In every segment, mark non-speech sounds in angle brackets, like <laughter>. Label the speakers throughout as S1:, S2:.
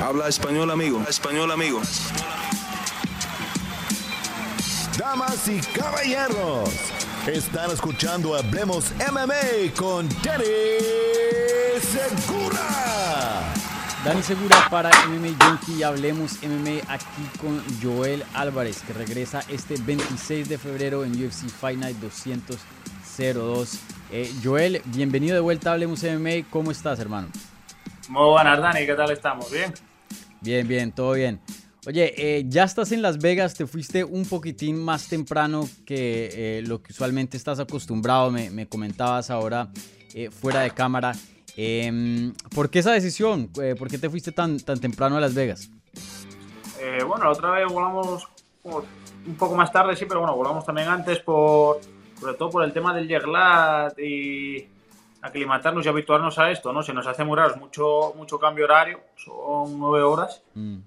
S1: Habla español, amigo. español, amigo.
S2: Damas y caballeros, están escuchando Hablemos MMA con Danny Segura.
S3: Dani Segura para MMA Junkie y Hablemos MMA aquí con Joel Álvarez que regresa este 26 de febrero en UFC Fight Night 202. Eh, Joel, bienvenido de vuelta a Hablemos MMA. ¿Cómo estás, hermano?
S4: Muy buenas, Dani. ¿Qué tal estamos? ¿Bien?
S3: Bien, bien, todo bien. Oye, eh, ya estás en Las Vegas, te fuiste un poquitín más temprano que eh, lo que usualmente estás acostumbrado, me, comentabas ahora eh, fuera de cámara. Em, ¿Por qué esa decisión? ¿Por qué te fuiste tan, tan temprano a Las Vegas?
S4: bueno, la otra vez volamos un poco más tarde, sí, pero bueno, volamos también antes por, sobre todo por el tema del jet lag y aclimatarnos y habituarnos a esto, ¿no? Se nos hace muy raro, mucho, mucho cambio horario, son nueve horas. Mm.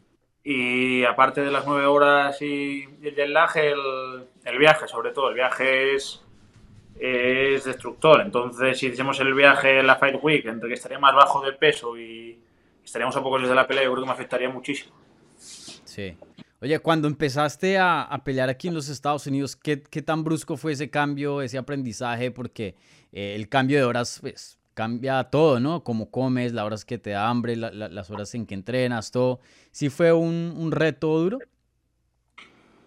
S4: Y aparte de las nueve horas y, el lag, el, viaje, sobre todo, el viaje es, es destructor. Entonces, si hicimos el viaje en la Fight Week, entre que estaría más bajo de peso y estaríamos a pocos días de la pelea, yo creo que me afectaría muchísimo.
S3: Sí. Oye, cuando empezaste a, pelear aquí en los Estados Unidos, ¿qué, ¿qué, tan brusco fue ese cambio, ese aprendizaje? Porque eh, el cambio de horas, pues, cambia todo, ¿no? Cómo comes, las horas que te da hambre, las horas en que entrenas, todo. ¿Sí fue un, reto duro?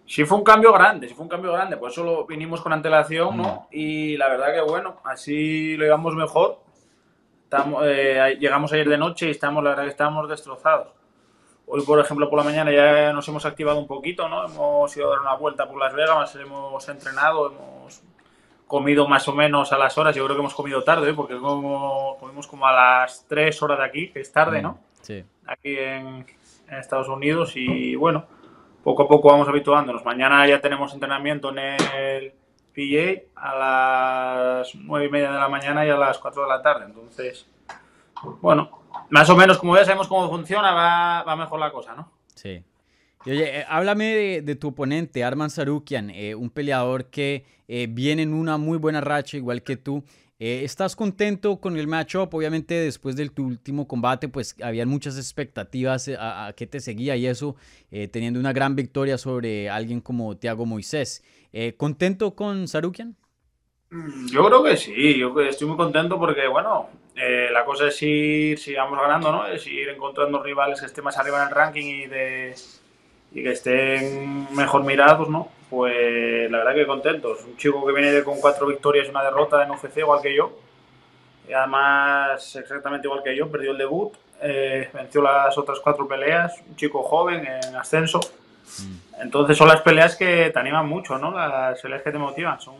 S4: Sí fue un cambio grande, sí fue un cambio grande, por eso lo vinimos con antelación, ¿no? Y la verdad que bueno, así lo llevamos mejor. Estamos, eh, llegamos ayer de noche y estamos, la verdad que estamos destrozados. Hoy, por ejemplo, por la mañana ya nos hemos activado un poquito, ¿no? Hemos ido a dar una vuelta por Las Vegas, hemos entrenado, hemos comido más o menos a las horas. Yo creo que hemos comido tarde, ¿eh? porque como, comimos como a las 3 horas de aquí, que es tarde, ¿no?
S3: Sí.
S4: Aquí en, Estados Unidos y bueno, poco a poco vamos habituándonos. Mañana ya tenemos entrenamiento en el PA a las 9 y media de la mañana y a las 4 de la tarde. Entonces, bueno, más o menos como ya sabemos cómo funciona, va, mejor la cosa, ¿no?
S3: Sí. Y oye, eh, háblame de, tu oponente, Arman Sarukian, eh, un peleador que eh, viene en una muy buena racha, igual que tú. ¿Estás contento con el matchup? Obviamente después de tu último combate, pues habían muchas expectativas a, qué te seguía y eso, teniendo una gran victoria sobre alguien como Thiago Moisés. ¿Contento con Sarukian?
S4: Mm, yo creo que sí, yo estoy muy contento porque, bueno, eh, la cosa es ir, si vamos ganando, ¿no? Es ir encontrando rivales que estén más arriba en el ranking y, de, y que estén mejor mirados, ¿no? Pues la verdad que contentos. Un chico que viene con cuatro victorias y una derrota en UFC, igual que yo. Y además, exactamente igual que yo, perdió el debut, eh, venció las otras cuatro peleas. Un chico joven en ascenso. Mm. Entonces son las peleas que te animan mucho, ¿no? Las peleas que te motivan. Son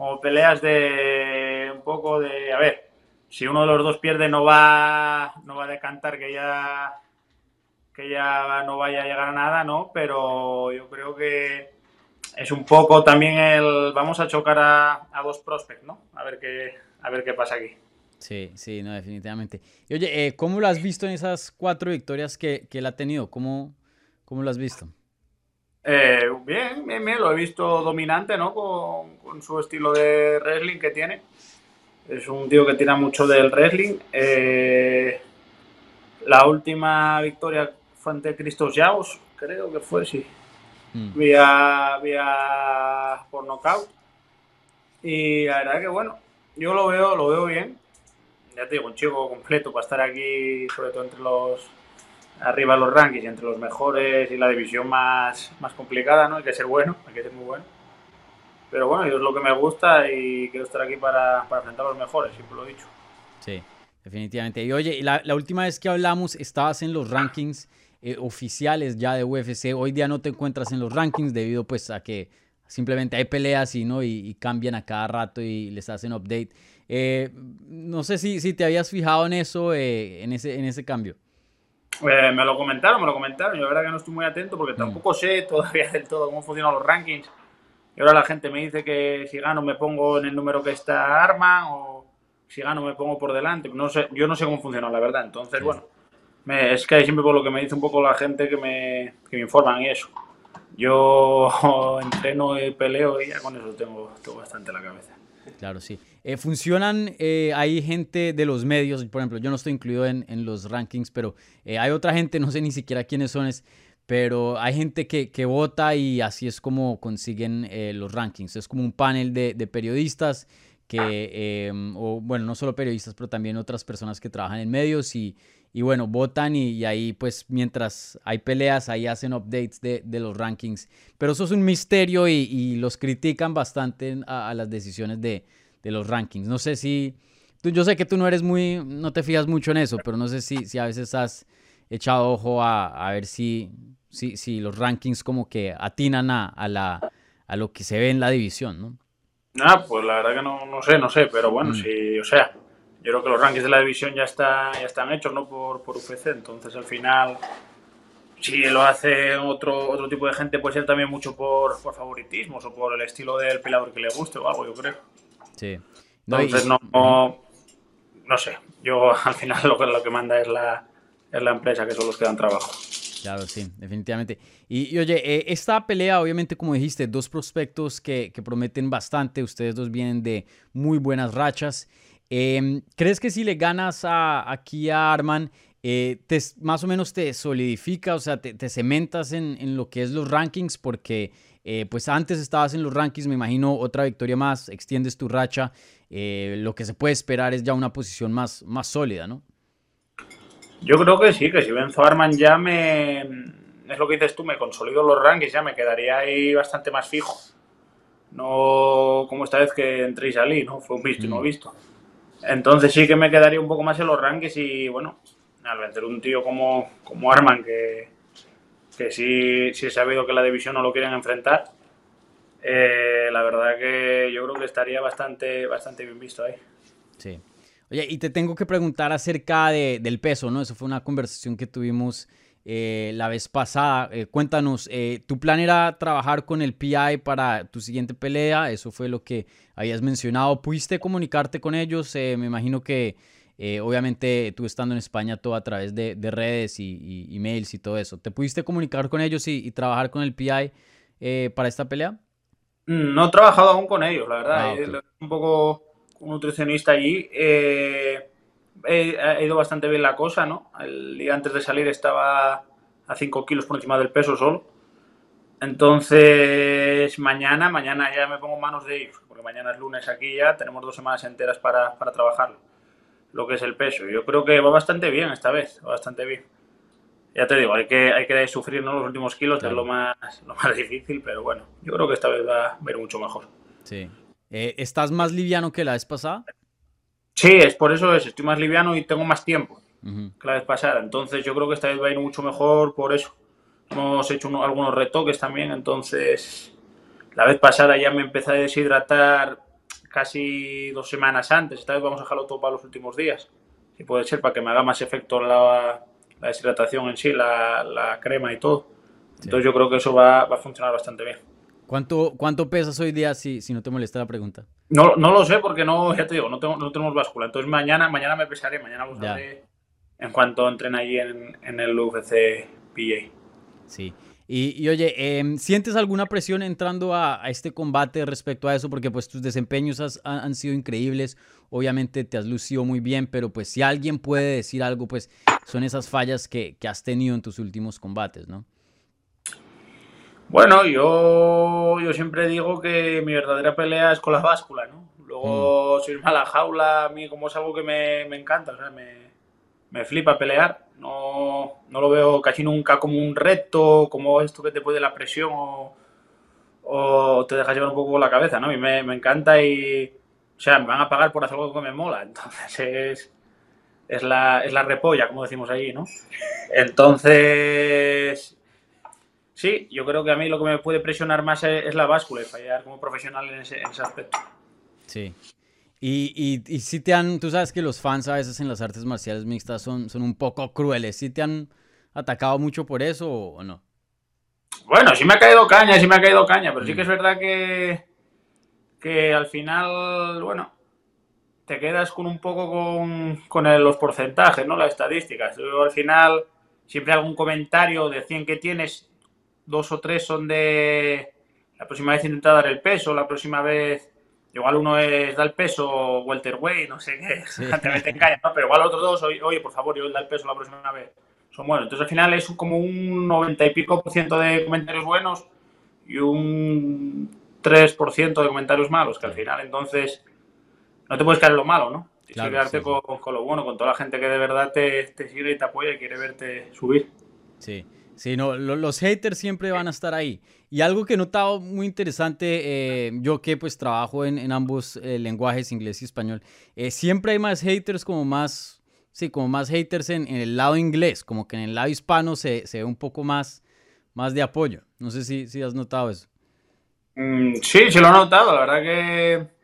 S4: como peleas de un poco de, a ver, si uno de los dos pierde no va, no va a decantar que ya, que ya no vaya a llegar a nada, ¿no? Pero yo creo que es un poco también el, vamos a chocar a, dos prospects, ¿no? A ver qué, a ver qué pasa aquí.
S3: Sí, sí, no, definitivamente. Y oye, eh, ¿cómo lo has visto en esas cuatro victorias que, que él ha tenido? ¿Cómo, cómo lo has visto?
S4: Eh, bien, bien, bien, lo he visto dominante, ¿no? Con, su estilo de wrestling que tiene. Es un tío que tira mucho del wrestling. Eh, la última victoria fue ante Cristos Yaos, creo que fue, sí. Mm. Vía, vía por knockout. Y la verdad que bueno, yo lo veo, lo veo bien. Ya te digo, un chico completo para estar aquí, sobre todo entre los arriba los rankings, entre los mejores y la división más, más complicada, ¿no? Hay que ser bueno, hay que ser muy bueno. Pero bueno, yo es lo que me gusta y quiero estar aquí para, para enfrentar a los mejores, siempre lo he dicho.
S3: Sí, definitivamente. Y oye, la, la última vez que hablamos estabas en los rankings eh, oficiales ya de UFC. Hoy día no te encuentras en los rankings debido pues a que simplemente hay peleas y, ¿no? y, cambian a cada rato y les hacen update. Eh, no sé si, si te habías fijado en eso, eh, en, ese, en ese cambio.
S4: Eh, me lo comentaron, me lo comentaron. Yo la verdad que no estoy muy atento porque mm. tampoco sé <laughs> todavía del todo cómo funcionan los rankings. Y ahora la gente me dice que si gano me pongo en el número que está Arma o si gano me pongo por delante. No sé, yo no sé cómo funciona, la verdad. Entonces, bueno, es que siempre por lo que me dice un poco la gente que me, que me informan y eso. Yo <laughs> entreno y peleo y ya con eso tengo, tengo bastante la cabeza.
S3: Claro, sí. Eh, funcionan, eh, hay gente de los medios, por ejemplo, yo no estoy incluido en, en los rankings, pero eh, hay otra gente, no sé ni siquiera quiénes son, pero hay gente que, que vota y así es como consiguen los rankings. Es como un panel de, de periodistas que, em, o bueno, no solo periodistas, pero también otras personas que trabajan en medios y, y bueno, votan y, ahí pues mientras hay peleas, ahí hacen updates de, de los rankings. Pero eso es un misterio y los critican bastante a, las decisiones de, de, los rankings. No sé si, tú, yo sé que tú no eres muy, no te fijas mucho en eso, pero no sé si, si a veces has echado ojo a, a ver si, si, si, los rankings como que atinan a, a, la, a lo que se ve en la división, ¿no?
S4: Ah, pues la verdad que no, no sé, no sé, pero bueno, mm. sí, o sea, yo creo que los rankings de la división ya, está, ya están hechos, ¿no? Por, por UFC, entonces al final, si lo hace otro, otro tipo de gente, puede ser también mucho por, por favoritismos o por el estilo del peleador que le guste o algo, yo creo.
S3: Sí.
S4: entonces no, no, sé, yo <laughs> al final lo que, lo que manda es la, es la empresa, que son los que dan trabajo.
S3: Claro, sí, definitivamente. Y, oye, eh, esta pelea, obviamente, como dijiste, dos prospectos que, que, prometen bastante. Ustedes dos vienen de muy buenas rachas. Em, ¿Crees que si le ganas a, aquí a Arman, eh, te, más o menos te solidifica, o sea, te, te cementas en, en, lo que es los rankings? Porque eh, pues antes estabas en los rankings, me imagino otra victoria más, extiendes tu racha. lo que se puede esperar es ya una posición más, más sólida, ¿no?
S4: Yo creo que sí, que si venzo a Arman ya me. Es lo que dices tú, me consolido los rankings, ya me quedaría ahí bastante más fijo. No como esta vez que entré y salí, ¿no? Fue un visto y no mm. visto. Entonces sí que me quedaría un poco más en los rankings y bueno, al vencer un tío como, como Arman, que, que sí, sí he sabido que la división no lo quieren enfrentar, eh, la verdad que yo creo que estaría bastante, bastante bien visto ahí.
S3: Sí. Oye, y te tengo que preguntar acerca de, del peso, ¿no? Eso fue una conversación que tuvimos eh, la vez pasada. Eh, cuéntanos, eh, ¿tu plan era trabajar con el PI para tu siguiente pelea? Eso fue lo que habías mencionado. ¿Pudiste comunicarte con ellos? me imagino que obviamente tú estando en España todo a través de, de redes y, y, emails y todo eso. ¿Te pudiste comunicar con ellos y, y trabajar con el PI para esta pelea?
S4: No he trabajado aún con ellos, la verdad. Ah, un poco un nutricionista allí. Eh, ha ido bastante bien la cosa, ¿no? El día antes de salir estaba a 5 kilos por encima del peso solo. Entonces, mañana, mañana ya me pongo manos de ir, porque mañana es lunes aquí ya, tenemos dos semanas enteras para, para trabajarlo, lo que es el peso. Yo creo que va bastante bien esta vez, va bastante bien. Ya te digo, hay que, hay que sufrir ¿no? los últimos kilos, es lo más, lo más difícil, pero bueno, yo creo que esta vez va a ver mucho mejor.
S3: Sí. Eh, ¿Estás más liviano que la vez pasada?
S4: Sí, es por eso es. Estoy más liviano y tengo más tiempo que la vez pasada. Entonces yo creo que esta vez va a ir mucho mejor por eso. Hemos hecho algunos retoques también. Entonces la vez pasada ya me empecé a deshidratar casi dos semanas antes. Esta vez vamos a dejarlo todo para los últimos días. Si puede ser, para que me haga más efecto la, deshidratación en sí, la, crema y todo. Entonces yo creo que eso va a funcionar bastante bien.
S3: ¿Cuánto, ¿Cuánto pesas hoy día si, si no te molesta la pregunta?
S4: No, no lo sé porque no, ya te digo, no, tengo, no tenemos báscula. Entonces mañana, mañana me pesaré, mañana lo sabré en cuanto entren allí en, en el UFC PA.
S3: Sí. Y, y oye, em, ¿sientes alguna presión entrando a, a, este combate respecto a eso? Porque pues tus desempeños has, han sido increíbles, obviamente te has lucido muy bien, pero pues si alguien puede decir algo, pues son esas fallas que, que has tenido en tus últimos combates, ¿no?
S4: Bueno, yo, yo siempre digo que mi verdadera pelea es con la báscula, ¿no? Luego, mm. si irme a la jaula, a mí como es algo que me, me encanta, o sea, me, me, flipa pelear. No, no, lo veo casi nunca como un reto, como esto que te puede la presión o, o te dejas llevar un poco la cabeza, ¿no? A mí me, encanta y, o sea, me van a pagar por hacer algo que me mola. <laughs> Entonces es, es, la, es la repolla, como decimos allí, ¿no? Entonces, Sí, yo creo que a mí lo que me puede presionar más es, la báscula y fallar como profesional en ese, aspecto.
S3: Sí. Y, y, si te han, tú sabes que los fans a veces en las artes marciales mixtas son, son un poco crueles. ¿Sí te han atacado mucho por eso o, no?
S4: Bueno, sí me ha caído caña, sí me ha caído caña, pero sí que es mm. verdad que, que al final, bueno, te quedas con un poco con, con los porcentajes, ¿no? Las estadísticas. Yo al final siempre hago un comentario de 100 que tienes, dos o tres son de la próxima vez intentar dar el peso, la próxima vez igual uno es da el peso welterweight, no sé qué, <laughs> te caña, ¿no? Pero igual otros dos, oye, por favor, yo da el peso la próxima vez. Son buenos. Entonces al final es como un 90 y pico por ciento de comentarios buenos y un 3% de comentarios malos, que al final entonces no te puedes caer en lo malo, ¿no? Tienes que quedarte con, lo bueno, con toda la gente que de verdad te, te sigue y te apoya y quiere verte subir.
S3: Sí. Sí, no, los haters siempre van a estar ahí. Y algo que he notado muy interesante, eh, yo que pues trabajo en, ambos eh, lenguajes, inglés y español, eh, siempre hay más haters como más, sí, como más haters en, el lado inglés, como que en el lado hispano se, se, ve un poco más, más de apoyo. No sé si, si has notado eso.
S4: Mm, sí, sí lo he notado. La verdad que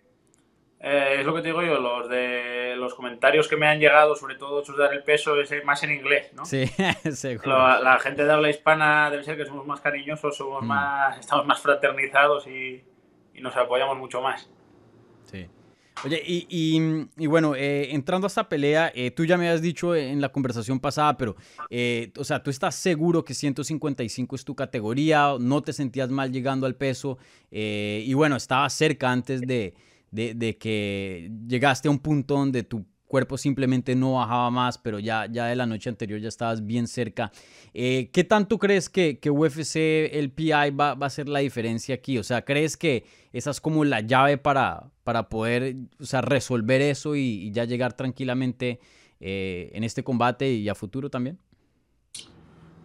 S4: es lo que te digo yo, los de los comentarios que me han llegado, sobre todo esos dar el peso, es más en inglés, ¿no?
S3: Sí, <laughs> seguro.
S4: La, gente de habla hispana debe ser que somos más cariñosos, somos mm. más, estamos más fraternizados y, nos apoyamos mucho más.
S3: Sí. Oye, y, bueno, eh, entrando a esta pelea, eh, tú ya me has dicho en la conversación pasada, pero, eh, o sea, tú estás seguro que 155 es tu categoría, no te sentías mal llegando al peso, y bueno, estabas cerca antes de, de, que llegaste a un punto donde tu cuerpo simplemente no bajaba más, pero ya, ya de la noche anterior ya estabas bien cerca. Eh, ¿Qué tanto crees que, que UFC, el PI, va, va, a ser la diferencia aquí? O sea, ¿crees que esa es como la llave para, para poder o sea, resolver eso y, ya llegar tranquilamente eh, en este combate y a futuro también?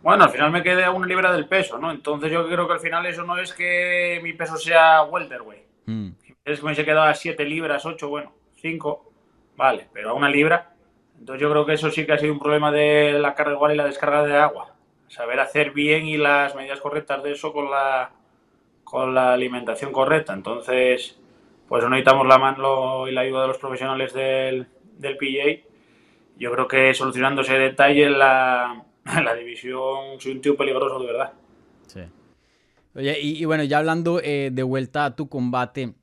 S4: Bueno, al final me quedé a una libra del peso, ¿no? Entonces yo creo que al final eso no es que mi peso sea welterweight. Mm es que me se quedado a 7 libras, 8, bueno, 5, vale, pero a una libra. Entonces yo creo que eso sí que ha sido un problema de la carga igual y la descarga de agua. Saber hacer bien y las medidas correctas de eso con la, con la alimentación correcta. Entonces, pues necesitamos la mano y la ayuda de los profesionales del, del PJ. Yo creo que solucionando ese detalle la, <laughs> la división soy un tío peligroso de verdad.
S3: Sí. Oye, y, bueno, ya hablando eh, de vuelta a tu combate,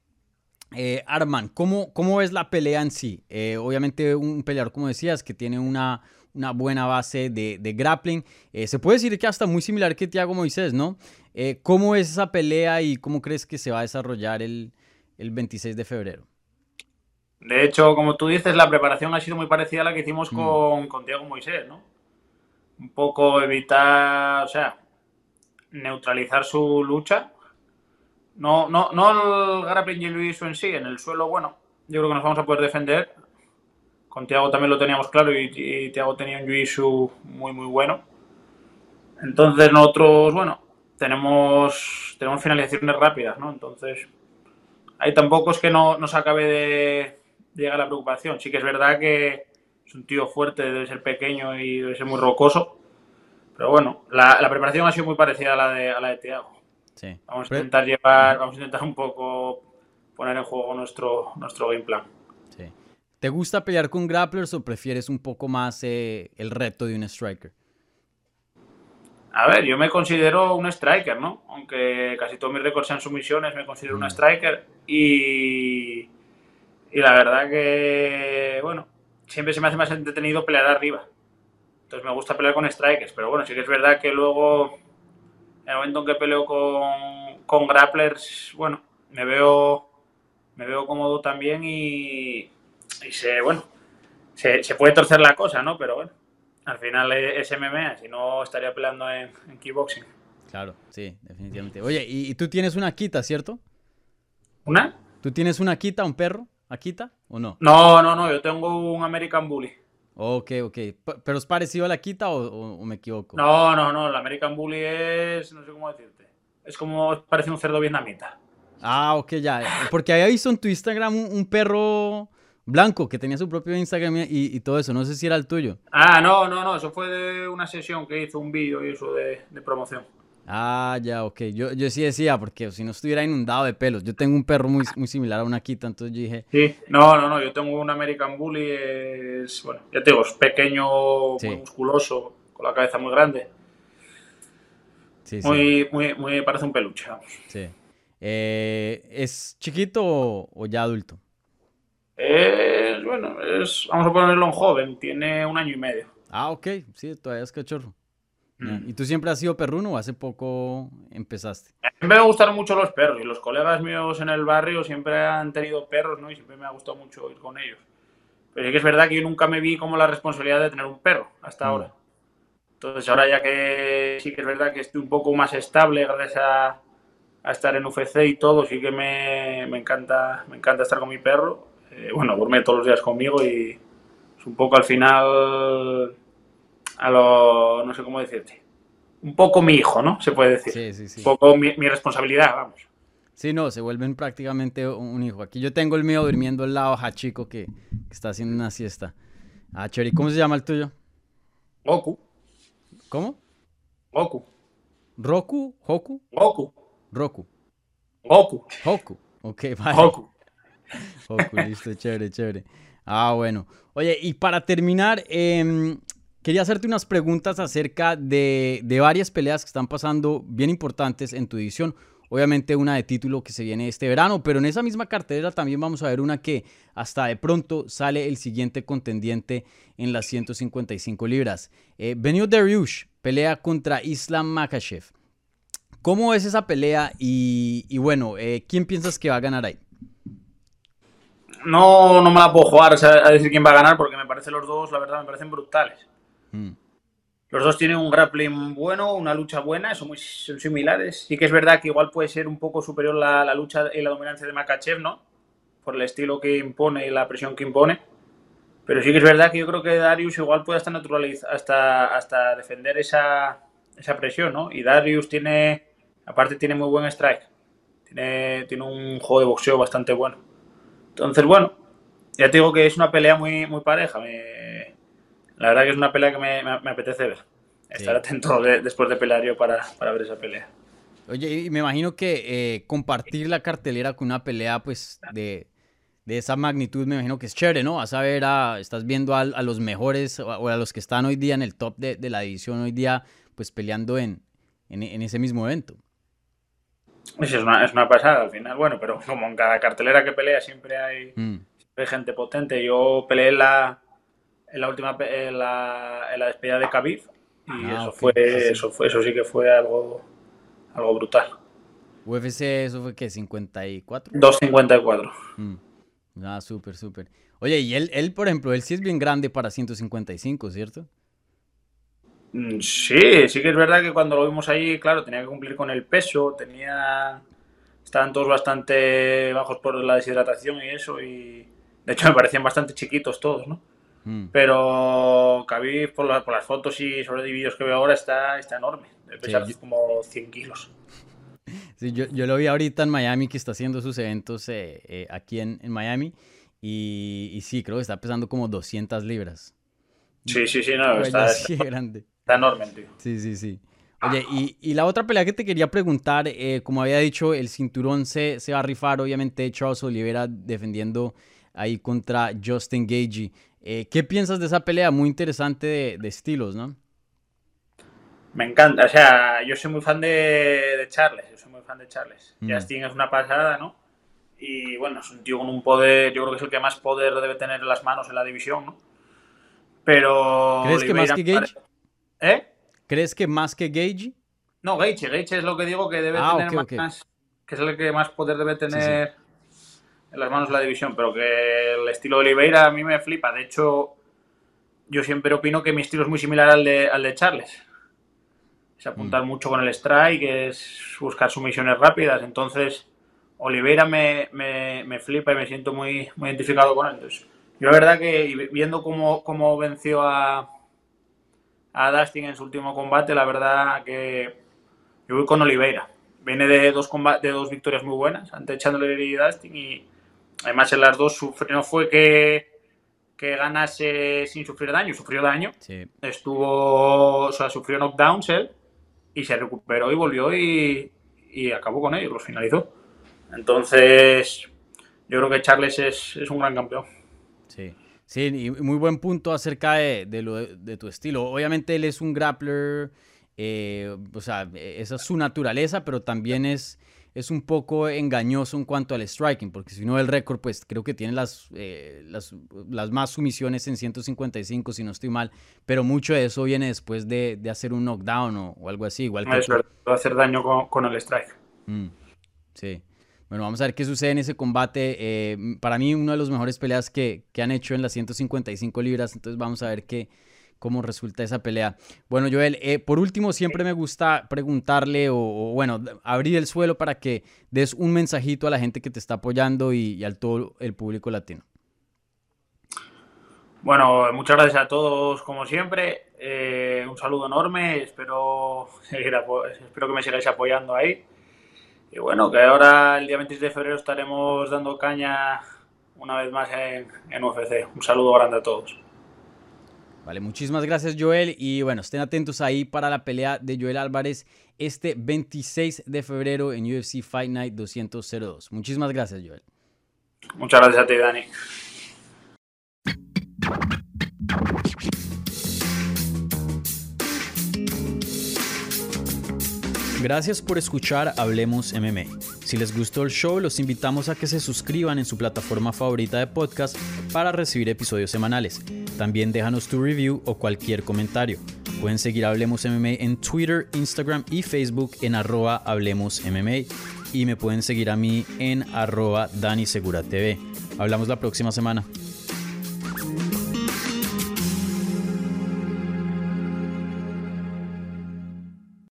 S3: eh, Arman, ¿cómo, ¿cómo ves la pelea en sí? Eh, obviamente un peleador, como decías, que tiene una, una buena base de, de grappling. Eh, se puede decir que hasta muy similar que Thiago Moisés, ¿no? ¿Cómo es esa pelea y cómo crees que se va a desarrollar el, el 26 de febrero?
S4: De hecho, como tú dices, la preparación ha sido muy parecida a la que hicimos mm. con, con Thiago Moisés, ¿no? Un poco evitar, o sea, neutralizar su lucha no, no, no el grappling y en sí, en el suelo, bueno, yo creo que nos vamos a poder defender. Con Tiago también lo teníamos claro y, y Tiago tenía un jiu muy, muy bueno. Entonces nosotros, bueno, tenemos, tenemos finalizaciones rápidas, ¿no? Entonces, ahí tampoco es que no nos acabe de, llegar la preocupación. Sí que es verdad que es un tío fuerte, debe ser pequeño y debe ser muy rocoso. Pero bueno, la, la preparación ha sido muy parecida a la de, a la de Tiago. Vamos a intentar llevar, vamos a intentar un poco poner en juego nuestro, nuestro game plan.
S3: ¿Te gusta pelear con grapplers o prefieres un poco más eh, el reto de un striker?
S4: A ver, yo me considero un striker, ¿no? Aunque casi todos mis récords sean sumisiones, me considero un mm. striker. Y, y la verdad que, bueno, siempre se me hace más entretenido pelear arriba. Entonces me gusta pelear con strikers, pero bueno, sí que es verdad que luego el momento en que peleo con, con grapplers, bueno, me veo, me veo cómodo también y, y se, bueno, se, puede torcer la cosa, ¿no? Pero bueno, al final es MMA, si no estaría peleando en, en kickboxing.
S3: Claro, sí, definitivamente. Oye, ¿y, tú tienes una quita, cierto?
S4: ¿Una?
S3: ¿Tú tienes una quita, un perro? ¿Akita o no?
S4: No, no, no, yo tengo un American Bully.
S3: Ok, ok. ¿Pero es parecido a la Kita o, me equivoco?
S4: No, no, no. La American Bully es. No sé cómo decirte. Es como. Parece un cerdo vietnamita.
S3: Ah, ok, ya. Porque había visto en tu Instagram un, perro blanco que tenía su propio Instagram y, todo eso. No sé si era el tuyo.
S4: Ah, no, no, no. Eso fue de una sesión que hizo un vídeo y eso de promoción.
S3: Ah, ya, ok. Yo, yo sí decía, porque si no estuviera inundado de pelos. Yo tengo un perro muy, muy similar a una Kita, entonces yo dije...
S4: Sí, no, no, no. Yo tengo un American Bully, es, bueno, ya te digo, es pequeño, muy musculoso, con la cabeza muy grande. Sí, muy, sí. muy, muy, parece un peluche, vamos.
S3: Sí. Eh, ¿Es chiquito o, ya adulto?
S4: Es, bueno, es, vamos a ponerlo en joven, tiene un año y medio.
S3: Ah, ok, sí, todavía es cachorro. ¿Y tú siempre has sido perruno o hace poco empezaste?
S4: Siempre me gustaron mucho los perros y los colegas míos en el barrio siempre han tenido perros, ¿no? Y siempre me ha gustado mucho ir con ellos. Pero sí que es verdad que yo nunca me vi como la responsabilidad de tener un perro hasta
S3: Mm.
S4: ahora. Entonces ahora ya que sí que es verdad que estoy un poco más estable gracias a, a estar en UFC y todo, sí que me, me encanta me encanta estar con mi perro. Eh, bueno, duerme todos los días conmigo y es un poco al final a lo no sé cómo decirte. Un poco mi hijo, ¿no? Se puede decir.
S3: Sí, sí, sí.
S4: Un poco mi, mi responsabilidad, vamos.
S3: Sí, no, se vuelven prácticamente un hijo. Aquí yo tengo el mío durmiendo al lado, Hachiko, que, que está haciendo una siesta. Ah, Chori, ¿cómo se llama el tuyo?
S4: Goku,
S3: ¿Cómo?
S4: Goku,
S3: ¿Roku? ¿Hoku?
S4: Goku,
S3: Roku.
S4: Goku,
S3: Hoku. Ok, <laughs> vale.
S4: Goku.
S3: Hoku, listo, chévere, chévere. Ah, bueno. Oye, y para terminar, em, quería hacerte unas preguntas acerca de, de varias peleas que están pasando bien importantes en tu edición. Obviamente una de título que se viene este verano, pero en esa misma cartelera también vamos a ver una que hasta de pronto sale el siguiente contendiente en las 155 libras. Eh, Benio Dariush pelea contra Islam Makhachev. ¿Cómo es esa pelea? Y, bueno, eh, ¿quién piensas que va a ganar ahí?
S4: No, no me la puedo jugar a decir quién va a ganar porque me parecen los dos, la verdad, me parecen brutales.
S3: Mm.
S4: Los dos tienen un grappling bueno, una lucha buena, son muy similares. Sí que es verdad que igual puede ser un poco superior la, la lucha y la dominancia de Makachev, ¿no? Por el estilo que impone y la presión que impone. Pero sí que es verdad que yo creo que Darius igual puede hasta naturalizar, hasta, hasta defender esa, esa presión, ¿no? Y Darius tiene, aparte tiene muy buen strike. Tiene, tiene un juego de boxeo bastante bueno. Entonces, bueno, ya te digo que es una pelea muy, muy pareja. Me- la verdad que es una pelea que me, me- me apetece ver. Estar atento de- después de pelear yo para, para ver esa pelea.
S3: Oye, y me imagino que eh, compartir la cartelera con una pelea, pues, de, de esa magnitud, me imagino que es chévere, ¿no? Vas a ver, a, estás viendo a, a los mejores o a, o a los que están hoy día en el top de, de la división hoy día, pues, peleando en, en, en ese mismo evento.
S4: Sí, Es una, es una pasada al final. Bueno, pero como en cada cartelera que pelea siempre hay,
S3: Mm,
S4: siempre hay gente potente. Yo peleé la, en la última en la, en la despedida de Khabib y
S3: Ah,
S4: eso, fue, eso fue eso sí que fue algo, algo brutal.
S3: UFC, eso fue que 54.
S4: 2.54.
S3: Mm. Ah, súper, súper. Oye, y él, él, por ejemplo, él sí es bien grande para 155, ¿cierto?
S4: Mm, Sí, sí que es verdad que cuando lo vimos ahí, claro, tenía que cumplir con el peso, tenía... Estaban todos bastante bajos por la deshidratación y eso, y de hecho me parecían bastante chiquitos todos, ¿no?
S3: Mm.
S4: Pero Khabib, por, la- por las fotos y sobre de vídeos que veo ahora, está, está enorme. Debe pesar
S3: yo-
S4: como 100 kilos.
S3: Sí, yo, yo lo vi ahorita en Miami que está haciendo sus eventos eh, eh, aquí en, en Miami y, y sí, creo que está pesando como 200 libras.
S4: Sí, sí, sí, no, está, está,
S3: de grande.
S4: está enorme, tío.
S3: Sí, sí, sí. Oye, y, y la otra pelea que te quería preguntar, eh, como había dicho, el cinturón se, se va a rifar, obviamente Charles Oliveira defendiendo ahí contra Justin Gagey. Eh, ¿Qué piensas de esa pelea? Muy interesante de, de estilos, ¿no?
S4: Me encanta, o sea, yo soy muy fan de, de Charles, yo soy muy fan de Charles.
S3: Mm.
S4: Justin es una pasada, ¿no? Y bueno, es un tío con un poder, yo creo que es el que más poder debe tener en las manos en la división, ¿no? Pero...
S3: ¿Crees que más que Gage?
S4: ¿Eh?
S3: ¿Crees que más que Gagey?
S4: No, Gaethje, Gaethje es lo que digo que debe
S3: Ah,
S4: tener más, que es el que más poder debe tener en las manos de la división, pero que el estilo de Oliveira a mí me flipa. De hecho, yo siempre opino que mi estilo es muy similar al de, al de Charles. Es apuntar mucho con el strike, es buscar sumisiones rápidas. Entonces, Oliveira me, me- me flipa y me siento muy, muy identificado con él. Entonces, yo la verdad que viendo cómo, cómo venció a, a Dustin en su último combate, la verdad que yo voy con Oliveira. Viene de dos, comba- de dos victorias muy buenas ante Chandler y Dustin y además en las dos no fue que, que ganase sin sufrir daño, sufrió daño.
S3: Sí.
S4: Estuvo, o sea, sufrió knockdowns él y se recuperó y volvió y, y acabó con ellos, los finalizó. Entonces, yo creo que Charles es, es un gran campeón.
S3: Sí, sí, y muy buen punto acerca de, de lo de, de tu estilo. Obviamente él es un grappler, eh, o sea, esa es su naturaleza, pero también es, es un poco engañoso en cuanto al striking, porque si uno ve el récord, pues creo que tiene las, eh, las, las, más sumisiones en 155, si no estoy mal, pero mucho de eso viene después de, de hacer un knockdown o, o, algo así. Igual
S4: que va a hacer daño con, con el strike.
S3: Mm, sí. Bueno, vamos a ver qué sucede en ese combate. Eh, para mí, una de las mejores peleas que, que, han hecho en las 155 libras. Entonces, vamos a ver qué, cómo resulta esa pelea. Bueno, Joel, eh, por último, siempre me gusta preguntarle o, bueno, abrir el suelo para que des un mensajito a la gente que te está apoyando y, y al todo el público latino.
S4: Bueno, muchas gracias a todos como siempre. Eh, un saludo enorme. Espero, <laughs> espero que me sigáis apoyando ahí. Y bueno, que ahora el día 26 de febrero estaremos dando caña una vez más en, en UFC. Un saludo grande a todos.
S3: Vale, muchísimas gracias Joel y bueno, estén atentos ahí para la pelea de Joel Álvarez este 26 de febrero en UFC Fight Night 202. Muchísimas gracias Joel.
S4: Muchas gracias a ti Dani.
S3: Gracias por escuchar Hablemos MMA. Si les gustó el show, los invitamos a que se suscriban en su plataforma favorita de podcast para recibir episodios semanales. También déjanos tu review o cualquier comentario. Pueden seguir Hablemos MMA en Twitter, Instagram y Facebook en arroba Hablemos MMA. Y me pueden seguir a mí en arroba Dani Segura TV. Hablamos la próxima semana.